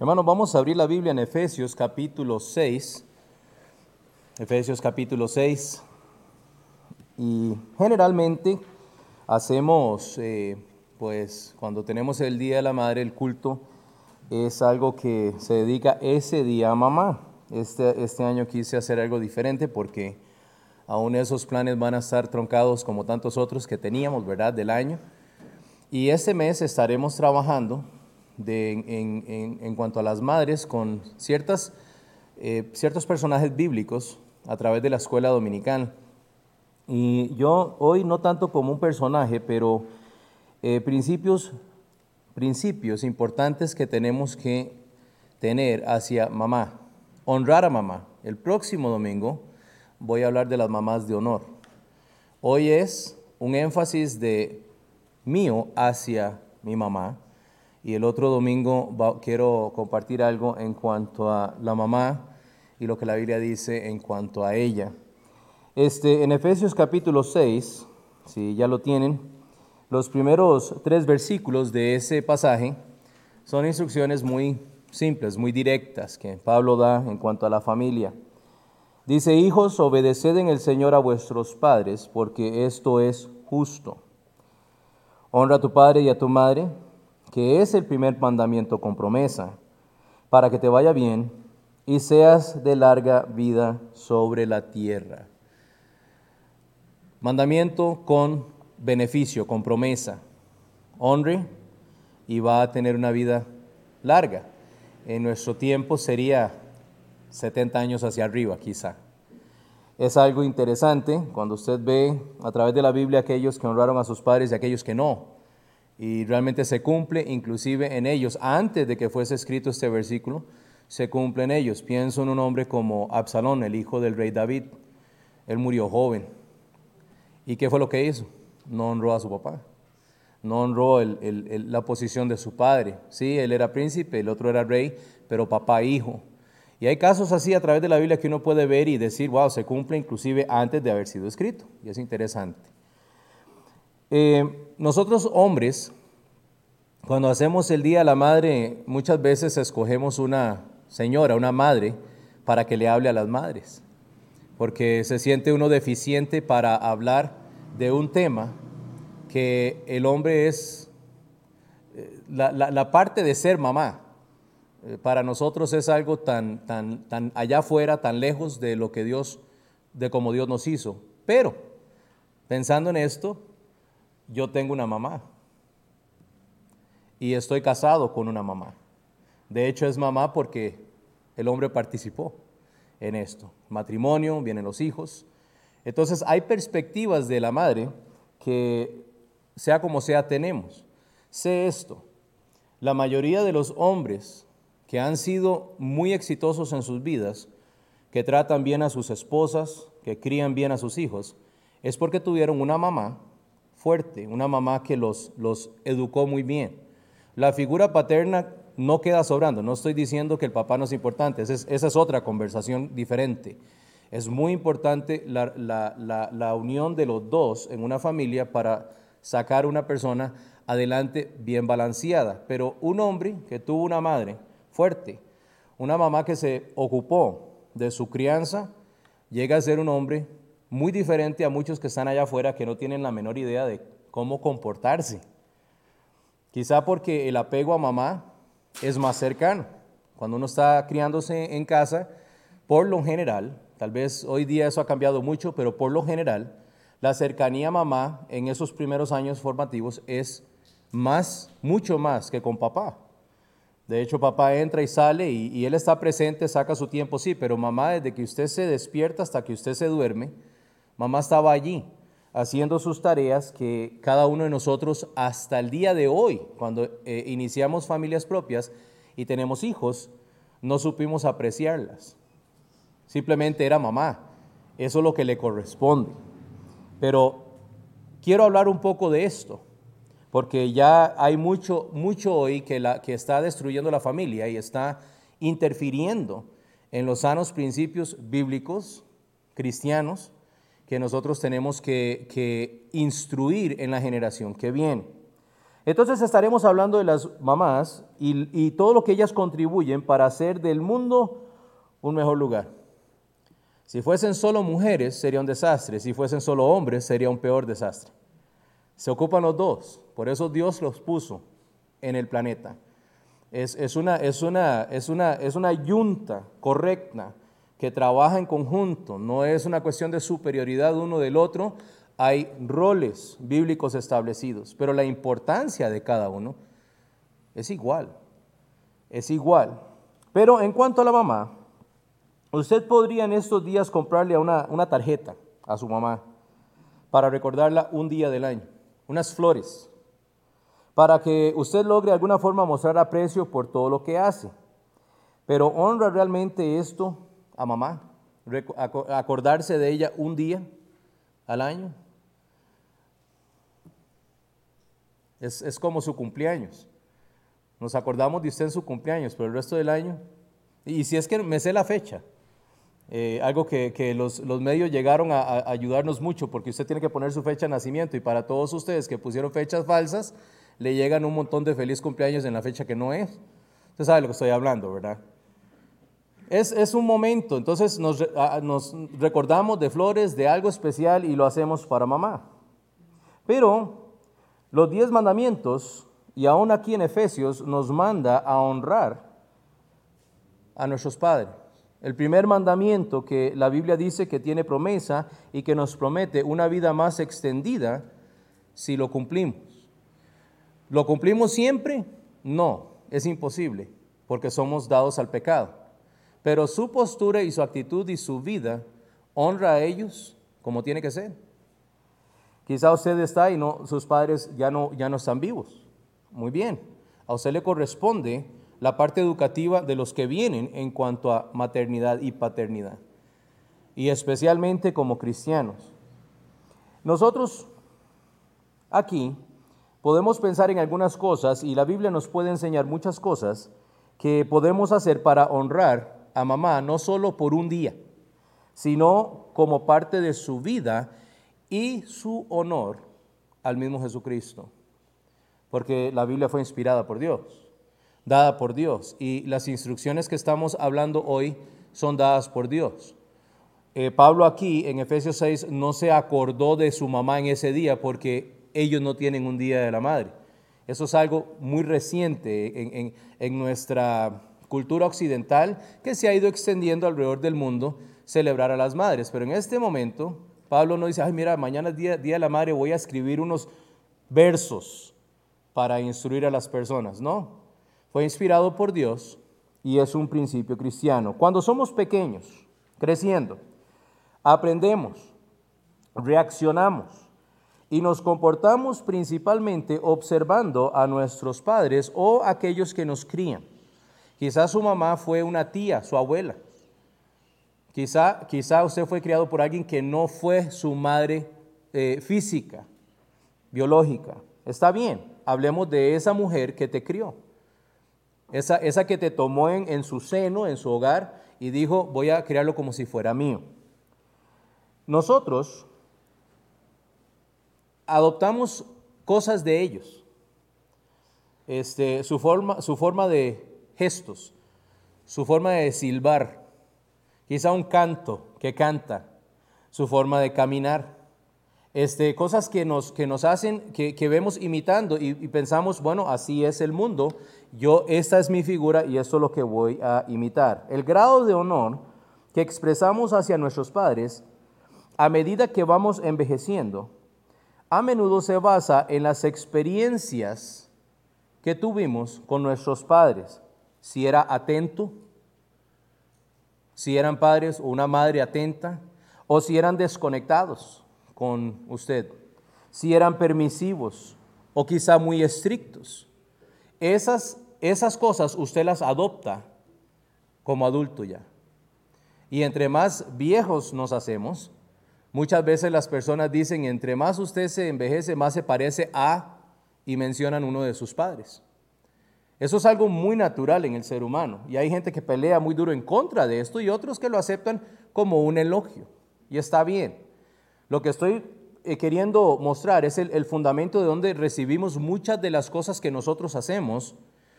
Hermanos, vamos a abrir la Biblia en Efesios capítulo 6. Efesios capítulo 6. Y generalmente hacemos, eh, pues cuando tenemos el Día de la Madre, el culto es algo que se dedica ese día a mamá. Este, este año quise hacer algo diferente porque aún esos planes van a estar troncados como tantos otros que teníamos, ¿verdad?, del año. Y este mes estaremos trabajando en, cuanto a las madres con ciertas, eh, ciertos personajes bíblicos a través de la escuela dominical. Y yo hoy no tanto como un personaje, pero eh, principios, principios importantes que tenemos que tener hacia mamá, honrar a mamá. El próximo domingo voy a hablar de las mamás de honor. Hoy es un énfasis de mío hacia mi mamá y el otro domingo quiero compartir algo en cuanto a la mamá y lo que la Biblia dice en cuanto a ella. Este, en Efesios capítulo 6, si ya lo tienen, los primeros tres versículos de ese pasaje son instrucciones muy simples, muy directas que Pablo da en cuanto a la familia. Dice, hijos, obedeced en el Señor a vuestros padres, porque esto es justo. Honra a tu padre y a tu madre que es el primer mandamiento con promesa, para que te vaya bien y seas de larga vida sobre la tierra. Mandamiento con beneficio, con promesa. Honre y va a tener una vida larga. En nuestro tiempo sería 70 años hacia arriba, quizá. Es algo interesante cuando usted ve a través de la Biblia aquellos que honraron a sus padres y aquellos que no y realmente se cumple inclusive en ellos. Antes de que fuese escrito este versículo, se cumple en ellos. Pienso en un hombre como Absalón, el hijo del rey David. Él murió joven. ¿Y qué fue lo que hizo? No honró a su papá. No honró la posición de su padre. Sí, él era príncipe, el otro era rey, pero papá hijo. Y hay casos así a través de la Biblia que uno puede ver y decir, wow, se cumple inclusive antes de haber sido escrito. Y es interesante. Eh, nosotros hombres, cuando hacemos el Día de la Madre, muchas veces escogemos una señora, una madre, para que le hable a las madres, porque se siente uno deficiente para hablar de un tema que el hombre es eh, la, parte de ser mamá. Eh, para nosotros es algo tan, tan, tan allá afuera, tan lejos de lo que Dios, de como Dios nos hizo. Pero, pensando en esto, yo tengo una mamá y estoy casado con una mamá. De hecho es mamá porque el hombre participó en esto. Matrimonio, vienen los hijos. Entonces hay perspectivas de la madre que sea como sea tenemos. Sé esto, la mayoría de los hombres que han sido muy exitosos en sus vidas, que tratan bien a sus esposas, que crían bien a sus hijos, es porque tuvieron una mamá fuerte, una mamá que los, los educó muy bien. La figura paterna no queda sobrando, no estoy diciendo que el papá no es importante, esa es, otra conversación diferente. Es muy importante la, la, unión de los dos en una familia para sacar una persona adelante bien balanceada. Pero un hombre que tuvo una madre fuerte, una mamá que se ocupó de su crianza, llega a ser un hombre muy diferente a muchos que están allá afuera que no tienen la menor idea de cómo comportarse. Quizá porque el apego a mamá es más cercano. Cuando uno está criándose en casa, por lo general, tal vez hoy día eso ha cambiado mucho, pero por lo general, la cercanía a mamá en esos primeros años formativos es más, mucho más que con papá. De hecho, papá entra y sale y, y él está presente, saca su tiempo, sí, pero mamá, desde que usted se despierta hasta que usted se duerme, Mamá estaba allí haciendo sus tareas que cada uno de nosotros hasta el día de hoy, cuando eh, iniciamos familias propias y tenemos hijos, no supimos apreciarlas. Simplemente era mamá. Eso es lo que le corresponde. Pero quiero hablar un poco de esto, porque ya hay mucho, mucho hoy que, está destruyendo la familia y está interfiriendo en los sanos principios bíblicos, cristianos, que nosotros tenemos que, instruir en la generación que viene. Entonces estaremos hablando de las mamás y, y todo lo que ellas contribuyen para hacer del mundo un mejor lugar. Si fuesen solo mujeres sería un desastre, si fuesen solo hombres sería un peor desastre. Se ocupan los dos, por eso Dios los puso en el planeta. Es, una, es, una, es, una, es una yunta correcta que trabaja en conjunto, no es una cuestión de superioridad uno del otro, hay roles bíblicos establecidos, pero la importancia de cada uno es igual, es igual. Pero en cuanto a la mamá, usted podría en estos días comprarle una, una tarjeta a su mamá para recordarla un día del año, unas flores, para que usted logre de alguna forma mostrar aprecio por todo lo que hace. Pero honra realmente esto a mamá, acordarse de ella un día al año. Es, como su cumpleaños. Nos acordamos de usted en su cumpleaños, pero el resto del año. Y si es que me sé la fecha, eh, algo que, los, medios llegaron a, ayudarnos mucho, porque usted tiene que poner su fecha de nacimiento y para todos ustedes que pusieron fechas falsas, le llegan un montón de feliz cumpleaños en la fecha que no es. Usted sabe lo que estoy hablando, ¿verdad? Es, un momento, entonces nos, nos recordamos de flores, de algo especial y lo hacemos para mamá. Pero los diez mandamientos, y aún aquí en Efesios, nos manda a honrar a nuestros padres. El primer mandamiento que la Biblia dice que tiene promesa y que nos promete una vida más extendida si lo cumplimos. ¿Lo cumplimos siempre? No, es imposible, porque somos dados al pecado. Pero su postura y su actitud y su vida honra a ellos como tiene que ser. Quizá usted está y no, sus padres ya no, ya no están vivos. Muy bien. A usted le corresponde la parte educativa de los que vienen en cuanto a maternidad y paternidad. Y especialmente como cristianos. Nosotros aquí podemos pensar en algunas cosas y la Biblia nos puede enseñar muchas cosas que podemos hacer para honrar a mamá no solo por un día, sino como parte de su vida y su honor al mismo Jesucristo. Porque la Biblia fue inspirada por Dios, dada por Dios, y las instrucciones que estamos hablando hoy son dadas por Dios. Eh, Pablo aquí en Efesios 6 no se acordó de su mamá en ese día porque ellos no tienen un día de la madre. Eso es algo muy reciente en, en nuestra cultura occidental que se ha ido extendiendo alrededor del mundo, celebrar a las madres. Pero en este momento, Pablo no dice, ay, mira, mañana es día, día de la madre, voy a escribir unos versos para instruir a las personas. No, fue inspirado por Dios y es un principio cristiano. Cuando somos pequeños, creciendo, aprendemos, reaccionamos y nos comportamos principalmente observando a nuestros padres o aquellos que nos crían. Quizás su mamá fue una tía, su abuela. Quizá, quizá usted fue criado por alguien que no fue su madre eh, física, biológica. Está bien, hablemos de esa mujer que te crió. Esa, esa que te tomó en, en su seno, en su hogar, y dijo, voy a criarlo como si fuera mío. Nosotros adoptamos cosas de ellos. Este, su, forma, su forma de, gestos, su forma de silbar, quizá un canto que canta, su forma de caminar, este, cosas que nos, que nos hacen, que, vemos imitando y, y, pensamos, bueno, así es el mundo, yo, esta es mi figura y esto es lo que voy a imitar. El grado de honor que expresamos hacia nuestros padres, a medida que vamos envejeciendo, a menudo se basa en las experiencias que tuvimos con nuestros padres si era atento, si eran padres o una madre atenta, o si eran desconectados con usted, si eran permisivos o quizá muy estrictos. Esas, esas cosas usted las adopta como adulto ya. Y entre más viejos nos hacemos, muchas veces las personas dicen, entre más usted se envejece, más se parece a, y mencionan uno de sus padres. Eso es algo muy natural en el ser humano y hay gente que pelea muy duro en contra de esto y otros que lo aceptan como un elogio. Y está bien. Lo que estoy eh, queriendo mostrar es el, fundamento de donde recibimos muchas de las cosas que nosotros hacemos,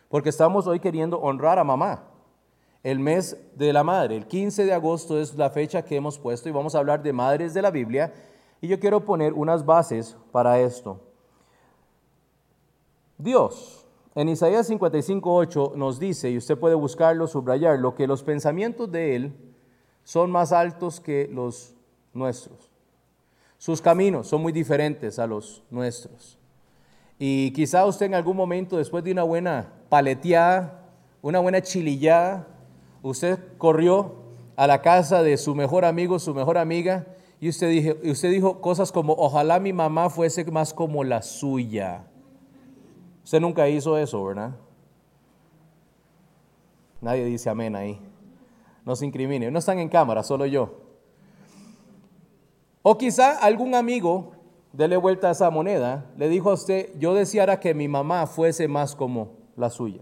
porque estamos hoy queriendo honrar a mamá. El mes de la madre, el 15 de agosto es la fecha que hemos puesto y vamos a hablar de madres de la Biblia. Y yo quiero poner unas bases para esto. Dios, en Isaías 55.8 nos dice, y usted puede buscarlo, subrayarlo, que los pensamientos de Él son más altos que los nuestros. Sus caminos son muy diferentes a los nuestros. Y quizá usted en algún momento, después de una buena paleteada, una buena chilillada, usted corrió a la casa de su mejor amigo, su mejor amiga, y usted, dijo, usted dijo cosas como, ojalá mi mamá fuese más como la suya. Usted nunca hizo eso, ¿verdad? Nadie dice amén ahí. No se incrimine. No están en cámara, solo yo. O quizá algún amigo, dele vuelta a esa moneda, le dijo a usted, yo deseara que mi mamá fuese más como la suya.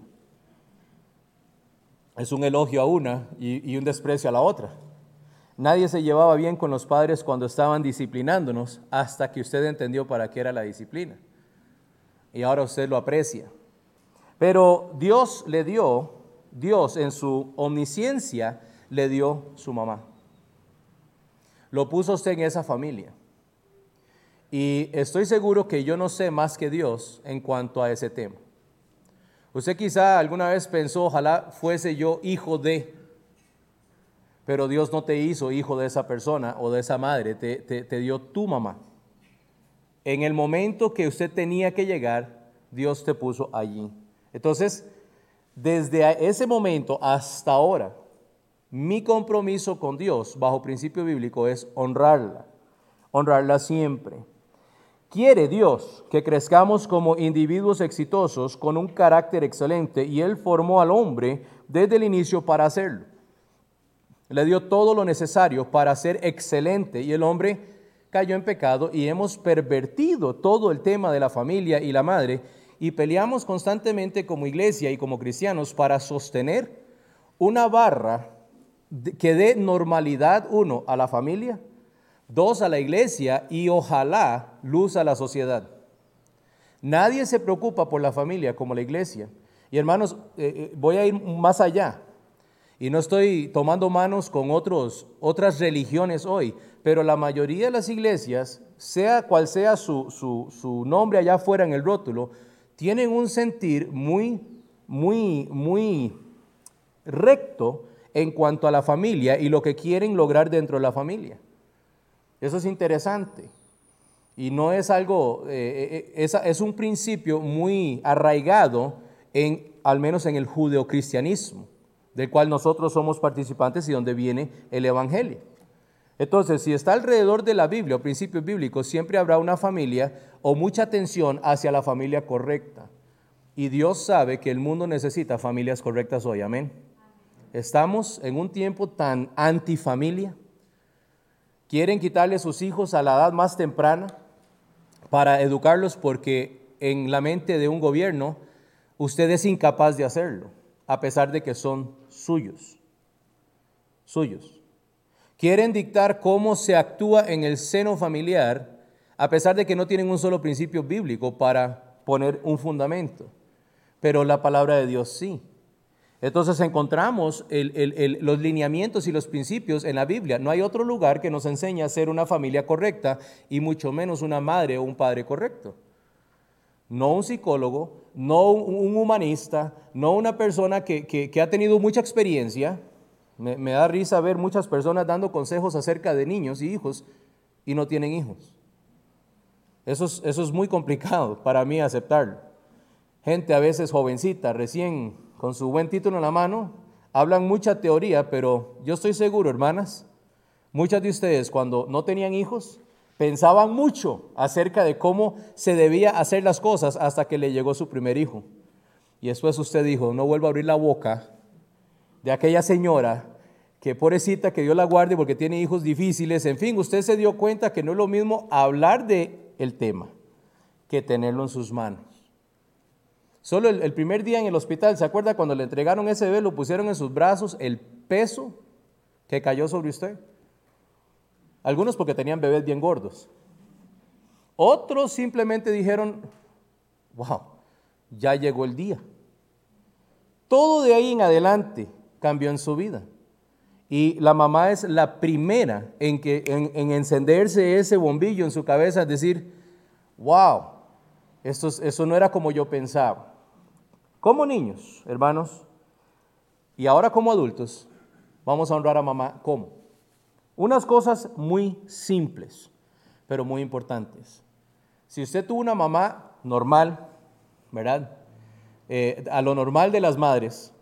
Es un elogio a una y, y un desprecio a la otra. Nadie se llevaba bien con los padres cuando estaban disciplinándonos hasta que usted entendió para qué era la disciplina y ahora usted lo aprecia. Pero Dios le dio, Dios en su omnisciencia le dio su mamá. Lo puso usted en esa familia. Y estoy seguro que yo no sé más que Dios en cuanto a ese tema. Usted quizá alguna vez pensó, ojalá fuese yo hijo de, pero Dios no te hizo hijo de esa persona o de esa madre, te, te dio tu mamá. En el momento que usted tenía que llegar, Dios te puso allí. Entonces, desde ese momento hasta ahora, mi compromiso con Dios, bajo principio bíblico, es honrarla, honrarla siempre. Quiere Dios que crezcamos como individuos exitosos con un carácter excelente y Él formó al hombre desde el inicio para hacerlo. Le dio todo lo necesario para ser excelente y el hombre cayó en pecado y hemos pervertido todo el tema de la familia y la madre y peleamos constantemente como iglesia y como cristianos para sostener una barra que dé normalidad, uno, a la familia, dos, a la iglesia y ojalá luz a la sociedad. Nadie se preocupa por la familia como la iglesia. Y hermanos, eh, eh, voy a ir más allá. Y no estoy tomando manos con otros, otras religiones hoy, pero la mayoría de las iglesias, sea cual sea su, nombre allá afuera en el rótulo, tienen un sentir muy, muy, muy recto en cuanto a la familia y lo que quieren lograr dentro de la familia. Eso es interesante. Y no es algo, eh, eh, es, es, un principio muy arraigado en, al menos en el judeocristianismo, del cual nosotros somos participantes y donde viene el Evangelio. Entonces, si está alrededor de la Biblia o principios bíblicos, siempre habrá una familia o mucha atención hacia la familia correcta. Y Dios sabe que el mundo necesita familias correctas hoy, amén. Estamos en un tiempo tan antifamilia. Quieren quitarle sus hijos a la edad más temprana para educarlos porque en la mente de un gobierno usted es incapaz de hacerlo, a pesar de que son suyos. Suyos. Quieren dictar cómo se actúa en el seno familiar, a pesar de que no tienen un solo principio bíblico para poner un fundamento. Pero la palabra de Dios sí. Entonces encontramos los lineamientos y los principios en la Biblia. No hay otro lugar que nos enseñe a ser una familia correcta y mucho menos una madre o un padre correcto. No un psicólogo, no un humanista, no una persona que, ha tenido mucha experiencia, me, da risa ver muchas personas dando consejos acerca de niños y hijos y no tienen hijos. Eso es, eso es muy complicado para mí aceptarlo. Gente a veces jovencita, recién con su buen título en la mano, hablan mucha teoría, pero yo estoy seguro, hermanas, muchas de ustedes cuando no tenían hijos pensaban mucho acerca de cómo se debía hacer las cosas hasta que le llegó su primer hijo. Y después usted dijo, no vuelva a abrir la boca de aquella señora que pobrecita que Dios la guarde porque tiene hijos difíciles. En fin, usted se dio cuenta que no es lo mismo hablar de el tema que tenerlo en sus manos. Solo el, el, primer día en el hospital, ¿se acuerda cuando le entregaron ese bebé, lo pusieron en sus brazos, el peso que cayó sobre usted? Algunos porque tenían bebés bien gordos. Otros simplemente dijeron, wow, ya llegó el día. Todo de ahí en adelante cambió en su vida. Y la mamá es la primera en, que, en, encenderse ese bombillo en su cabeza, es decir, wow, esto, eso no era como yo pensaba. Como niños, hermanos, y ahora como adultos, vamos a honrar a mamá. ¿Cómo? Unas cosas muy simples, pero muy importantes. Si usted tuvo una mamá normal, ¿verdad? Eh, a lo normal de las madres,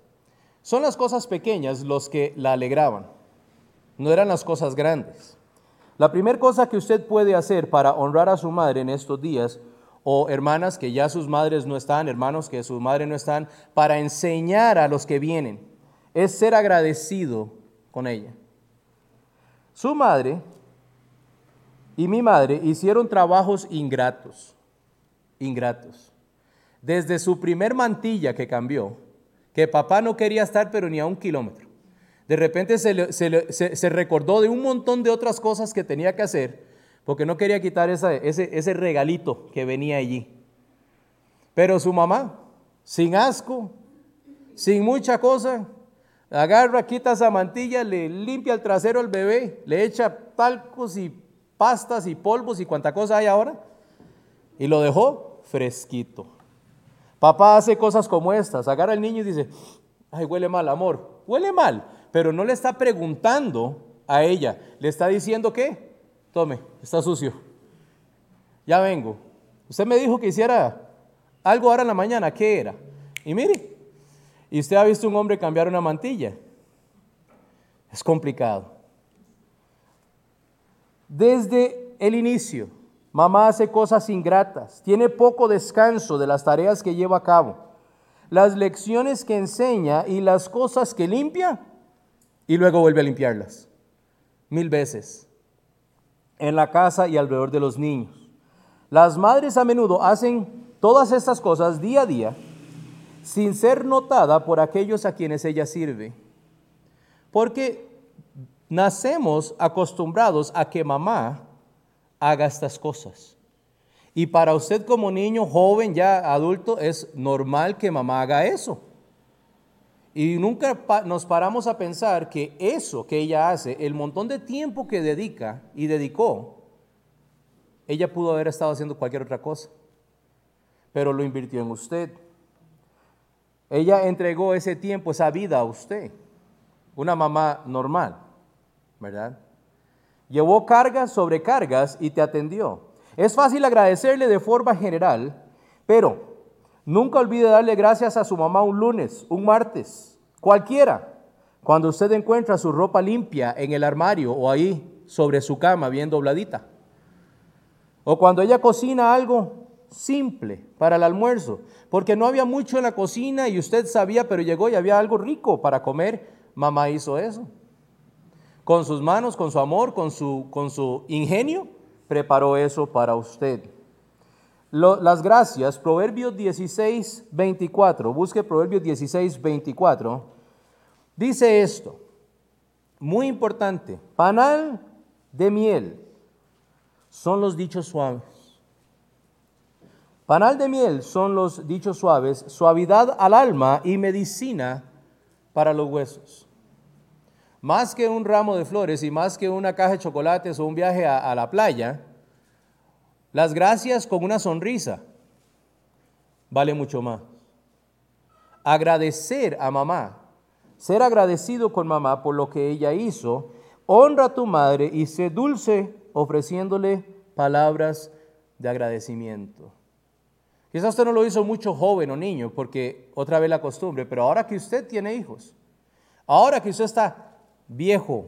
son las cosas pequeñas los que la alegraban, no eran las cosas grandes. La primera cosa que usted puede hacer para honrar a su madre en estos días, o hermanas que ya sus madres no están, hermanos que sus madres no están, para enseñar a los que vienen, es ser agradecido con ella. Su madre y mi madre hicieron trabajos ingratos, ingratos. Desde su primer mantilla que cambió, que papá no quería estar pero ni a un kilómetro. De repente se, recordó de un montón de otras cosas que tenía que hacer porque no quería quitar ese, ese regalito que venía allí. Pero su mamá, sin asco, sin mucha cosa, agarra, quita esa mantilla, le limpia el trasero al bebé, le echa talcos y pastas y polvos y cuánta cosa hay ahora, y lo dejó fresquito. Papá hace cosas como estas, agarra al niño y dice, ay, huele mal, amor, huele mal, pero no le está preguntando a ella, le está diciendo que, tome, está sucio, ya vengo. Usted me dijo que hiciera algo ahora en la mañana, ¿qué era? Y mire, y usted ha visto un hombre cambiar una mantilla. Es complicado. Desde el inicio, Mamá hace cosas ingratas, tiene poco descanso de las tareas que lleva a cabo, las lecciones que enseña y las cosas que limpia y luego vuelve a limpiarlas. Mil veces. En la casa y alrededor de los niños. Las madres a menudo hacen todas estas cosas día a día sin ser notada por aquellos a quienes ella sirve. Porque nacemos acostumbrados a que mamá haga estas cosas. Y para usted como niño, joven, ya adulto, es normal que mamá haga eso. Y nunca nos paramos a pensar que eso que ella hace, el montón de tiempo que dedica y dedicó, ella pudo haber estado haciendo cualquier otra cosa, pero lo invirtió en usted. Ella entregó ese tiempo, esa vida a usted, una mamá normal, ¿verdad? Llevó cargas sobre cargas y te atendió. Es fácil agradecerle de forma general, pero nunca olvide darle gracias a su mamá un lunes, un martes, cualquiera. Cuando usted encuentra su ropa limpia en el armario o ahí sobre su cama bien dobladita. O cuando ella cocina algo simple para el almuerzo, porque no había mucho en la cocina y usted sabía, pero llegó y había algo rico para comer, mamá hizo eso con sus manos, con su amor, con su, con su ingenio, preparó eso para usted. las gracias, Proverbios 16, 24, busque Proverbios 16, 24, dice esto, muy importante, panal de miel son los dichos suaves. Panal de miel son los dichos suaves, suavidad al alma y medicina para los huesos. Más que un ramo de flores y más que una caja de chocolates o un viaje a, la playa, las gracias con una sonrisa vale mucho más. Agradecer a mamá, ser agradecido con mamá por lo que ella hizo, honra a tu madre y sé dulce ofreciéndole palabras de agradecimiento. Quizás usted no lo hizo mucho joven o niño, porque otra vez la costumbre, pero ahora que usted tiene hijos, ahora que usted está viejo,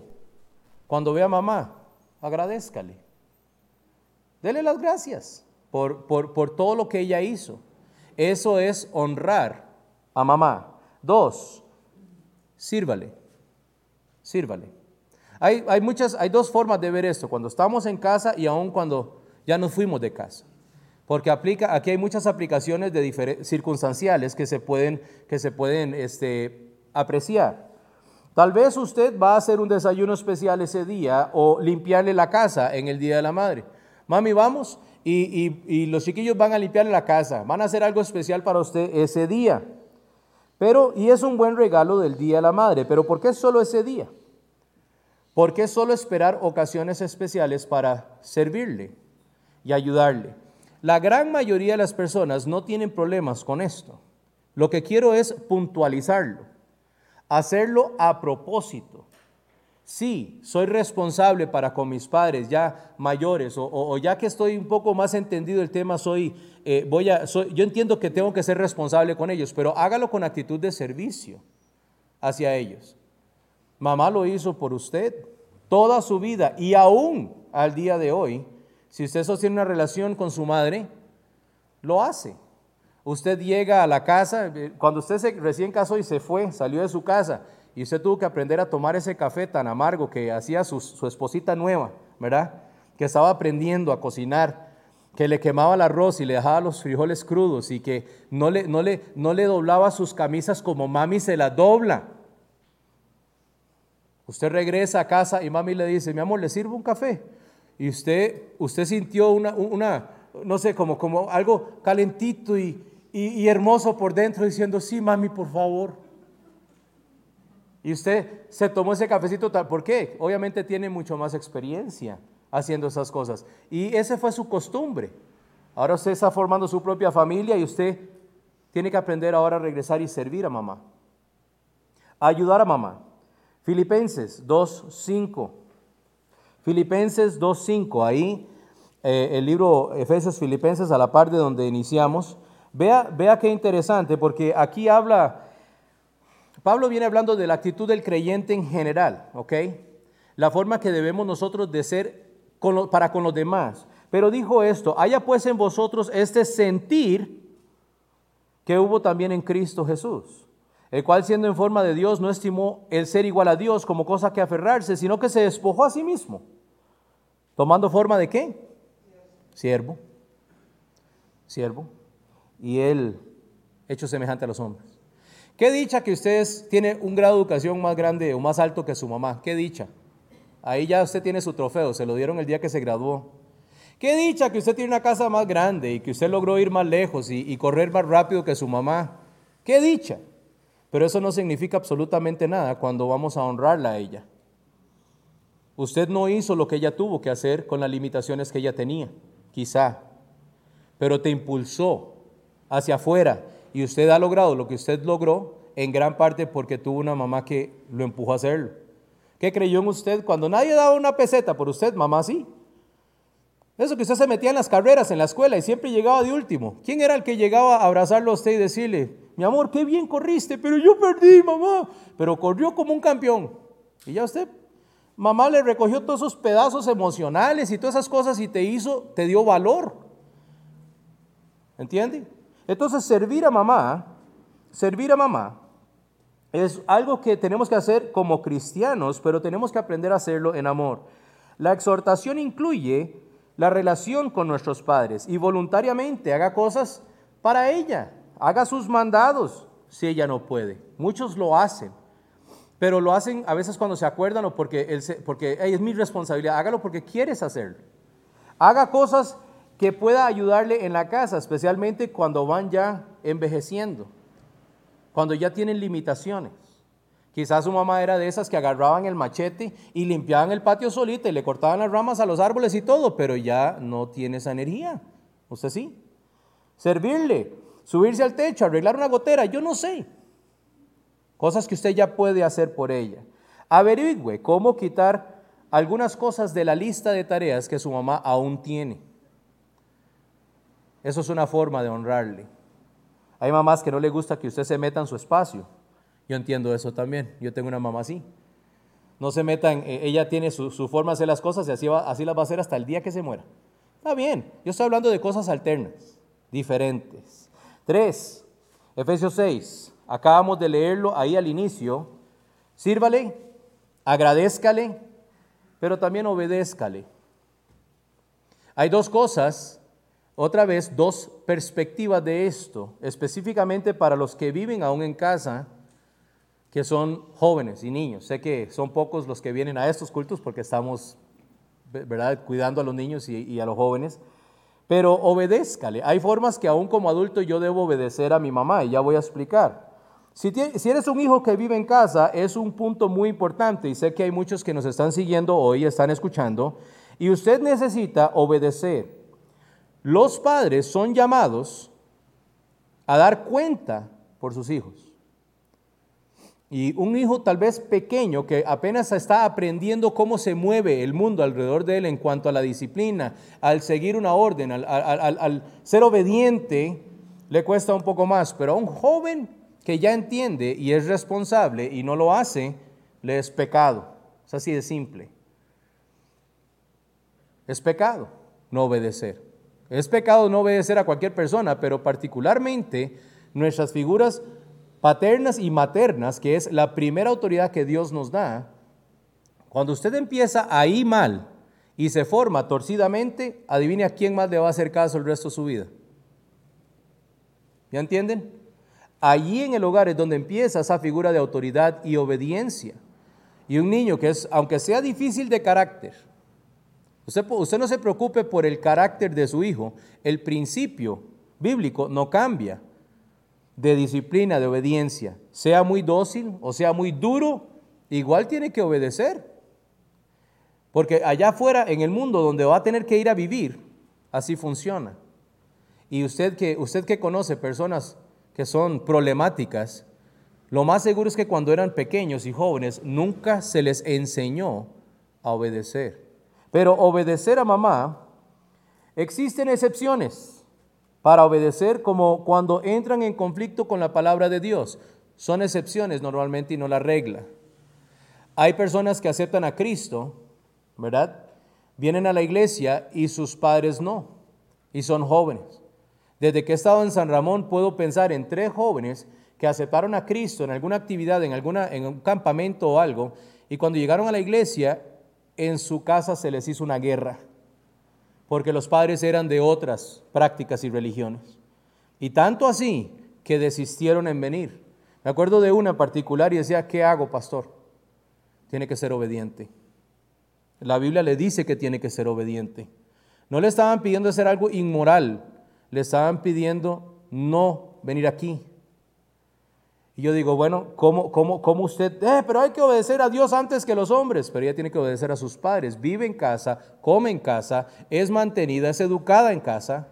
cuando vea a mamá, agradezcale. Dele las gracias por, por, todo lo que ella hizo. Eso es honrar a mamá. Dos, sírvale, sírvale. Hay, hay, muchas, hay dos formas de ver esto, cuando estamos en casa y aún cuando ya nos fuimos de casa. Porque aplica, aquí hay muchas aplicaciones de circunstanciales que se pueden, que se pueden este, apreciar. Tal vez usted va a hacer un desayuno especial ese día o limpiarle la casa en el Día de la Madre. Mami, vamos y, los chiquillos van a limpiar la casa, van a hacer algo especial para usted ese día. Pero, y es un buen regalo del Día de la Madre, pero ¿por qué solo ese día? ¿Por qué solo esperar ocasiones especiales para servirle y ayudarle? La gran mayoría de las personas no tienen problemas con esto. Lo que quiero es puntualizarlo, hacerlo a propósito. Sí, soy responsable para con mis padres ya mayores o, ya que estoy un poco más entendido el tema, soy, eh, voy yo entiendo que tengo que ser responsable con ellos, pero hágalo con actitud de servicio hacia ellos. Mamá lo hizo por usted toda su vida y aún al día de hoy, si usted sostiene una relación con su madre, lo hace. Usted llega a la casa, eh, cuando usted se recién casó y se fue, salió de su casa y usted tuvo que aprender a tomar ese café tan amargo que hacía su, esposita nueva, ¿verdad? Que estaba aprendiendo a cocinar, que le quemaba el arroz y le dejaba los frijoles crudos y que no le, no le, no le doblaba sus camisas como mami se las dobla. Usted regresa a casa y mami le dice, mi amor, ¿le sirvo un café? Y usted, usted sintió una, una no sé, como, como algo calentito y, y hermoso por dentro diciendo, sí, mami, por favor. Y usted se tomó ese cafecito, ¿por qué? Obviamente tiene mucho más experiencia haciendo esas cosas. Y esa fue su costumbre. Ahora usted está formando su propia familia y usted tiene que aprender ahora a regresar y servir a mamá. ayudar a mamá. Filipenses 2.5. Filipenses 2.5. Ahí eh, el libro Efesios Filipenses a la parte donde iniciamos. Vea, vea qué interesante, porque aquí habla Pablo viene hablando de la actitud del creyente en general, ¿ok? La forma que debemos nosotros de ser para con los demás. Pero dijo esto, haya pues en vosotros este sentir que hubo también en Cristo Jesús, el cual siendo en forma de Dios no estimó el ser igual a Dios como cosa que aferrarse, sino que se despojó a sí mismo, tomando forma de qué? Siervo, siervo, y él hecho semejante a los hombres. Qué dicha que ustedes tienen un grado de educación más grande o más alto que su mamá. Qué dicha. Ahí ya usted tiene su trofeo, se lo dieron el día que se graduó. Qué dicha que usted tiene una casa más grande y que usted logró ir más lejos y, y correr más rápido que su mamá. Qué dicha. Pero eso no significa absolutamente nada cuando vamos a honrarla a ella. Usted no hizo lo que ella tuvo que hacer con las limitaciones que ella tenía, quizá, pero te impulsó hacia afuera y usted ha logrado lo que usted logró en gran parte porque tuvo una mamá que lo empujó a hacerlo. ¿Qué creyó en usted cuando nadie daba una peseta por usted? Mamá sí. Eso que usted se metía en las carreras en la escuela y siempre llegaba de último. ¿Quién era el que llegaba a abrazarlo a usted y decirle, mi amor, qué bien corriste, pero yo perdí, mamá? Pero corrió como un campeón. Y ya usted, mamá le recogió todos esos pedazos emocionales y todas esas cosas y te hizo, te dio valor. ¿Entiende? Entonces, servir a mamá, servir a mamá, es algo que tenemos que hacer como cristianos, pero tenemos que aprender a hacerlo en amor. La exhortación incluye la relación con nuestros padres y voluntariamente haga cosas para ella, haga sus mandados si ella no puede. Muchos lo hacen, pero lo hacen a veces cuando se acuerdan o porque, porque es mi responsabilidad. Hágalo porque quieres hacerlo. Haga cosas que pueda ayudarle en la casa, especialmente cuando van ya envejeciendo, cuando ya tienen limitaciones. Quizás su mamá era de esas que agarraban el machete y limpiaban el patio solita y le cortaban las ramas a los árboles y todo, pero ya no tiene esa energía. ¿Usted sí? Servirle, subirse al techo, arreglar una gotera, yo no sé. Cosas que usted ya puede hacer por ella. Averigüe cómo quitar algunas cosas de la lista de tareas que su mamá aún tiene. Eso es una forma de honrarle. Hay mamás que no le gusta que usted se meta en su espacio. Yo entiendo eso también. Yo tengo una mamá así. No se metan, eh, ella tiene su, forma de hacer las cosas y así, así las va a hacer hasta el día que se muera. Está bien, yo estoy hablando de cosas alternas, diferentes. Tres, Efesios 6, acabamos de leerlo ahí al inicio. Sírvale, agradézcale, pero también obedézcale. Hay dos cosas otra vez, dos perspectivas de esto, específicamente para los que viven aún en casa, que son jóvenes y niños. Sé que son pocos los que vienen a estos cultos porque estamos ¿verdad? cuidando a los niños y, a los jóvenes, pero obedézcale. Hay formas que aún como adulto yo debo obedecer a mi mamá y ya voy a explicar. Si, si, eres un hijo que vive en casa, es un punto muy importante y sé que hay muchos que nos están siguiendo hoy, están escuchando, y usted necesita obedecer. Los padres son llamados a dar cuenta por sus hijos. Y un hijo tal vez pequeño que apenas está aprendiendo cómo se mueve el mundo alrededor de él en cuanto a la disciplina, al seguir una orden, al, ser obediente, le cuesta un poco más. Pero a un joven que ya entiende y es responsable y no lo hace, le es pecado. Es así de simple. Es pecado no obedecer. Es pecado no obedecer a cualquier persona, pero particularmente nuestras figuras paternas y maternas, que es la primera autoridad que Dios nos da, cuando usted empieza ahí mal y se forma torcidamente, adivine a quién más le va a hacer caso el resto de su vida. ¿Ya entienden? Allí en el hogar es donde empieza esa figura de autoridad y obediencia. Y un niño que es, aunque sea difícil de carácter, usted, no se preocupe por el carácter de su hijo, el principio bíblico no cambia de disciplina, de obediencia, sea muy dócil o sea muy duro, igual tiene que obedecer. Porque allá afuera, en el mundo donde va a tener que ir a vivir, así funciona. Y usted que, usted que conoce personas que son problemáticas, lo más seguro es que cuando eran pequeños y jóvenes nunca se les enseñó a obedecer. Pero obedecer a mamá, existen excepciones para obedecer como cuando entran en conflicto con la palabra de Dios. Son excepciones normalmente y no la regla. Hay personas que aceptan a Cristo, ¿verdad? Vienen a la iglesia y sus padres no, y son jóvenes. Desde que he estado en San Ramón puedo pensar en tres jóvenes que aceptaron a Cristo en alguna actividad, en, alguna, en un campamento o algo, y cuando llegaron a la iglesia, en su casa se les hizo una guerra porque los padres eran de otras prácticas y religiones. Y tanto así que desistieron en venir. Me acuerdo de una particular y decía, ¿qué hago, pastor? Tiene que ser obediente. La Biblia le dice que tiene que ser obediente. No le estaban pidiendo hacer algo inmoral, le estaban pidiendo no venir aquí. Y yo digo, bueno, ¿cómo, cómo, cómo usted? Eh, pero hay que obedecer a Dios antes que los hombres. Pero ella tiene que obedecer a sus padres. Vive en casa, come en casa, es mantenida, es educada en casa.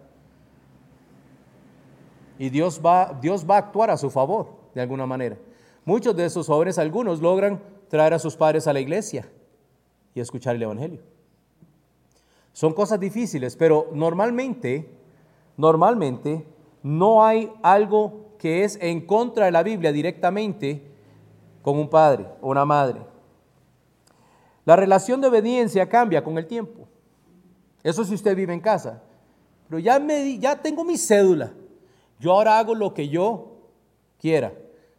Y Dios va, Dios va a actuar a su favor, de alguna manera. Muchos de esos jóvenes, algunos logran traer a sus padres a la iglesia y escuchar el Evangelio. Son cosas difíciles, pero normalmente, normalmente no hay algo que es en contra de la Biblia directamente con un padre o una madre. La relación de obediencia cambia con el tiempo. Eso si usted vive en casa. Pero ya, me, ya tengo mi cédula. Yo ahora hago lo que yo quiera.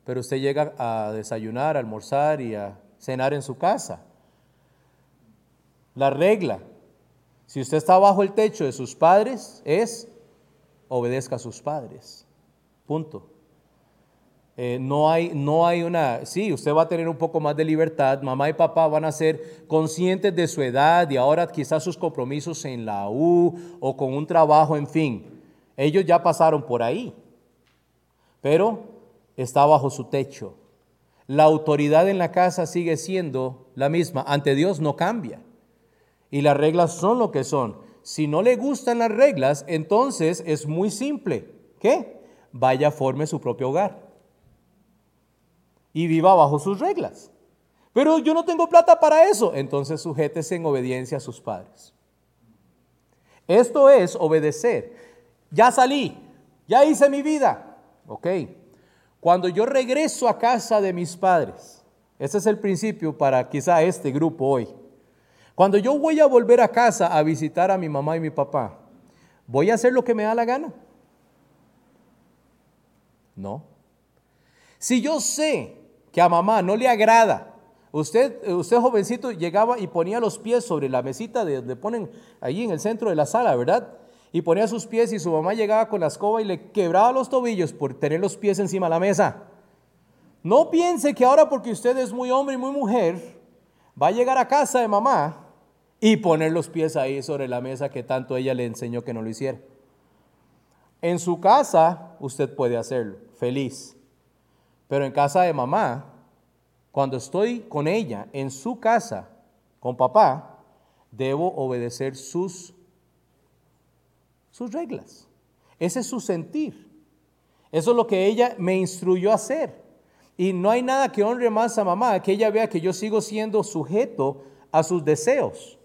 Pero usted llega a desayunar, a almorzar y a cenar en su casa. La regla, si usted está bajo el techo de sus padres, es obedezca a sus padres. Punto. Eh, no, hay, no hay una, sí, usted va a tener un poco más de libertad, mamá y papá van a ser conscientes de su edad y ahora quizás sus compromisos en la U o con un trabajo, en fin, ellos ya pasaron por ahí, pero está bajo su techo. La autoridad en la casa sigue siendo la misma, ante Dios no cambia y las reglas son lo que son. Si no le gustan las reglas, entonces es muy simple. ¿Qué? Vaya, forme su propio hogar y viva bajo sus reglas. Pero yo no tengo plata para eso. Entonces sujétese en obediencia a sus padres. Esto es obedecer. Ya salí, ya hice mi vida. Ok. Cuando yo regreso a casa de mis padres, ese es el principio para quizá este grupo hoy. Cuando yo voy a volver a casa a visitar a mi mamá y mi papá, ¿voy a hacer lo que me da la gana? No. Si yo sé que a mamá no le agrada. Usted, usted jovencito llegaba y ponía los pies sobre la mesita de donde ponen allí en el centro de la sala, ¿verdad? Y ponía sus pies y su mamá llegaba con la escoba y le quebraba los tobillos por tener los pies encima de la mesa. No piense que ahora porque usted es muy hombre y muy mujer, va a llegar a casa de mamá y poner los pies ahí sobre la mesa que tanto ella le enseñó que no lo hiciera. En su casa usted puede hacerlo, feliz. Pero en casa de mamá, cuando estoy con ella, en su casa, con papá, debo obedecer sus, sus reglas. Ese es su sentir. Eso es lo que ella me instruyó a hacer. Y no hay nada que honre más a mamá, que ella vea que yo sigo siendo sujeto a sus deseos,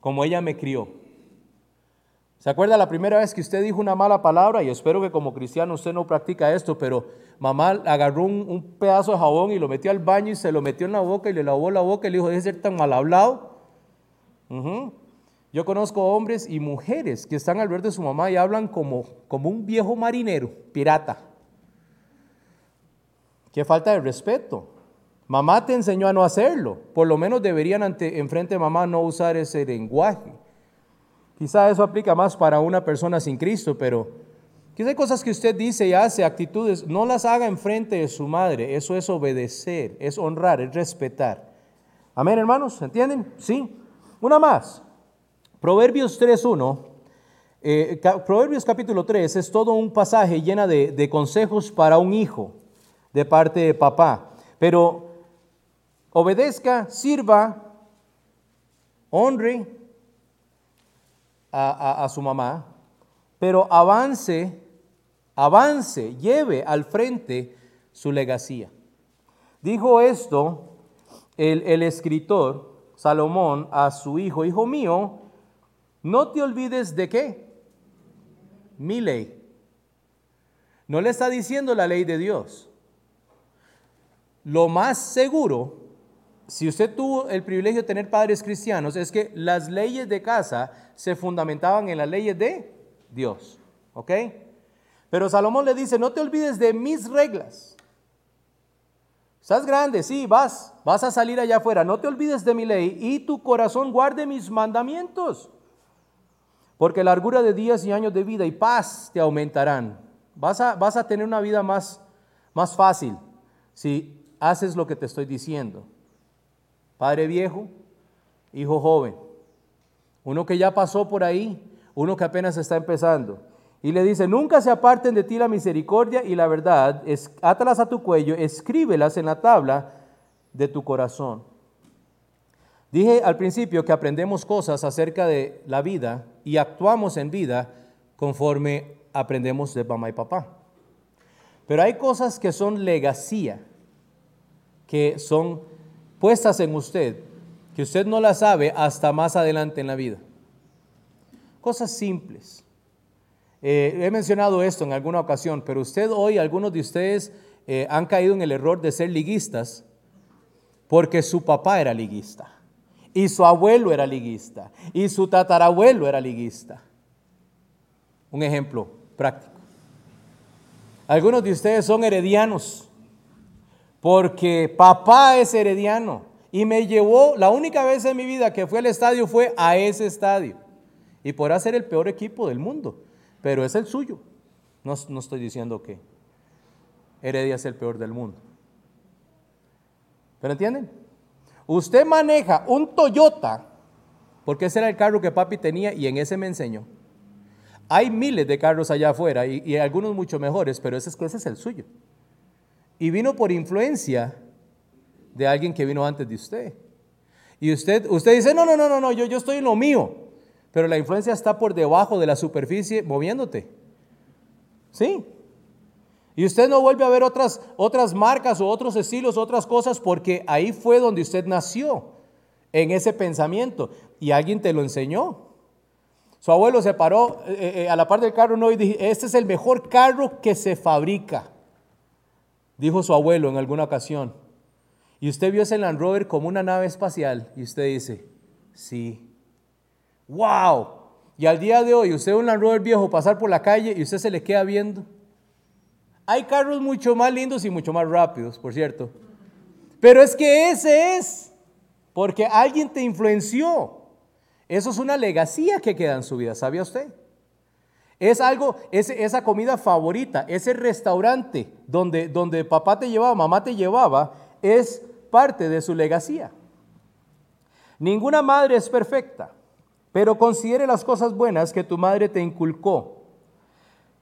como ella me crió. ¿Se acuerda la primera vez que usted dijo una mala palabra? Y espero que como cristiano usted no practica esto, pero mamá agarró un, pedazo de jabón y lo metió al baño y se lo metió en la boca y le lavó la boca y le dijo, debe ser tan mal hablado. Yo conozco hombres y mujeres que están al ver de su mamá y hablan como, como un viejo marinero, pirata. Qué falta de respeto. Mamá te enseñó a no hacerlo. Por lo menos deberían ante, enfrente de mamá no usar ese lenguaje. Quizá eso aplica más para una persona sin Cristo, pero quizá hay cosas que usted dice y hace, actitudes, no las haga enfrente de su madre. Eso es obedecer, es honrar, es respetar. Amén, hermanos, ¿entienden? Sí. Una más. Proverbios 3.1, eh, Proverbios capítulo 3 es todo un pasaje lleno de, de consejos para un hijo de parte de papá. Pero obedezca, sirva, honre a, a, su mamá, pero avance, avance, lleve al frente su legacía. Dijo esto el, el escritor Salomón a su hijo, hijo mío, no te olvides de qué? Mi ley. No le está diciendo la ley de Dios. Lo más seguro, si usted tuvo el privilegio de tener padres cristianos, es que las leyes de casa se fundamentaban en las leyes de Dios. ¿Ok? Pero Salomón le dice, no te olvides de mis reglas. Estás grande, sí, vas, vas a salir allá afuera. No te olvides de mi ley y tu corazón guarde mis mandamientos porque largura de días y años de vida y paz te aumentarán. Vas a, vas a tener una vida más, más fácil si haces lo que te estoy diciendo. Padre viejo, hijo joven, uno que ya pasó por ahí, uno que apenas está empezando. Y le dice, nunca se aparten de ti la misericordia y la verdad, átalas a tu cuello, escríbelas en la tabla de tu corazón. Dije al principio que aprendemos cosas acerca de la vida y actuamos en vida conforme aprendemos de mamá y papá. Pero hay cosas que son legacía, que son puestas en usted, que usted no las sabe hasta más adelante en la vida. Cosas simples. Eh, he mencionado esto en alguna ocasión, pero usted hoy, algunos de ustedes eh, han caído en el error de ser liguistas porque su papá era liguista. Y su abuelo era liguista. Y su tatarabuelo era liguista. Un ejemplo práctico. Algunos de ustedes son heredianos. Porque papá es herediano. Y me llevó, la única vez en mi vida que fui al estadio fue a ese estadio. Y podrá ser el peor equipo del mundo. Pero es el suyo. No, no estoy diciendo que Heredia es el peor del mundo. ¿Pero entienden? Usted maneja un Toyota, porque ese era el carro que papi tenía y en ese me enseñó. Hay miles de carros allá afuera y, algunos mucho mejores, pero ese es, ese es el suyo. Y vino por influencia de alguien que vino antes de usted. Y usted, usted dice, no, no, no, no, no, yo, yo estoy en lo mío. Pero la influencia está por debajo de la superficie moviéndote. ¿Sí? Y usted no vuelve a ver otras, otras marcas o otros estilos, otras cosas, porque ahí fue donde usted nació, en ese pensamiento. Y alguien te lo enseñó. Su abuelo se paró eh, eh, eh, a la par del carro ¿no? y dijo, este es el mejor carro que se fabrica. Dijo su abuelo en alguna ocasión. Y usted vio ese Land Rover como una nave espacial. Y usted dice, sí. ¡Wow! Y al día de hoy, usted ve un Land Rover viejo pasar por la calle y usted se le queda viendo. Hay carros mucho más lindos y mucho más rápidos, por cierto. Pero es que ese es, porque alguien te influenció. Eso es una legacía que queda en su vida, ¿sabía usted? Es algo, es, esa comida favorita, ese restaurante donde, donde papá te llevaba, mamá te llevaba, es parte de su legacía. Ninguna madre es perfecta, pero considere las cosas buenas que tu madre te inculcó.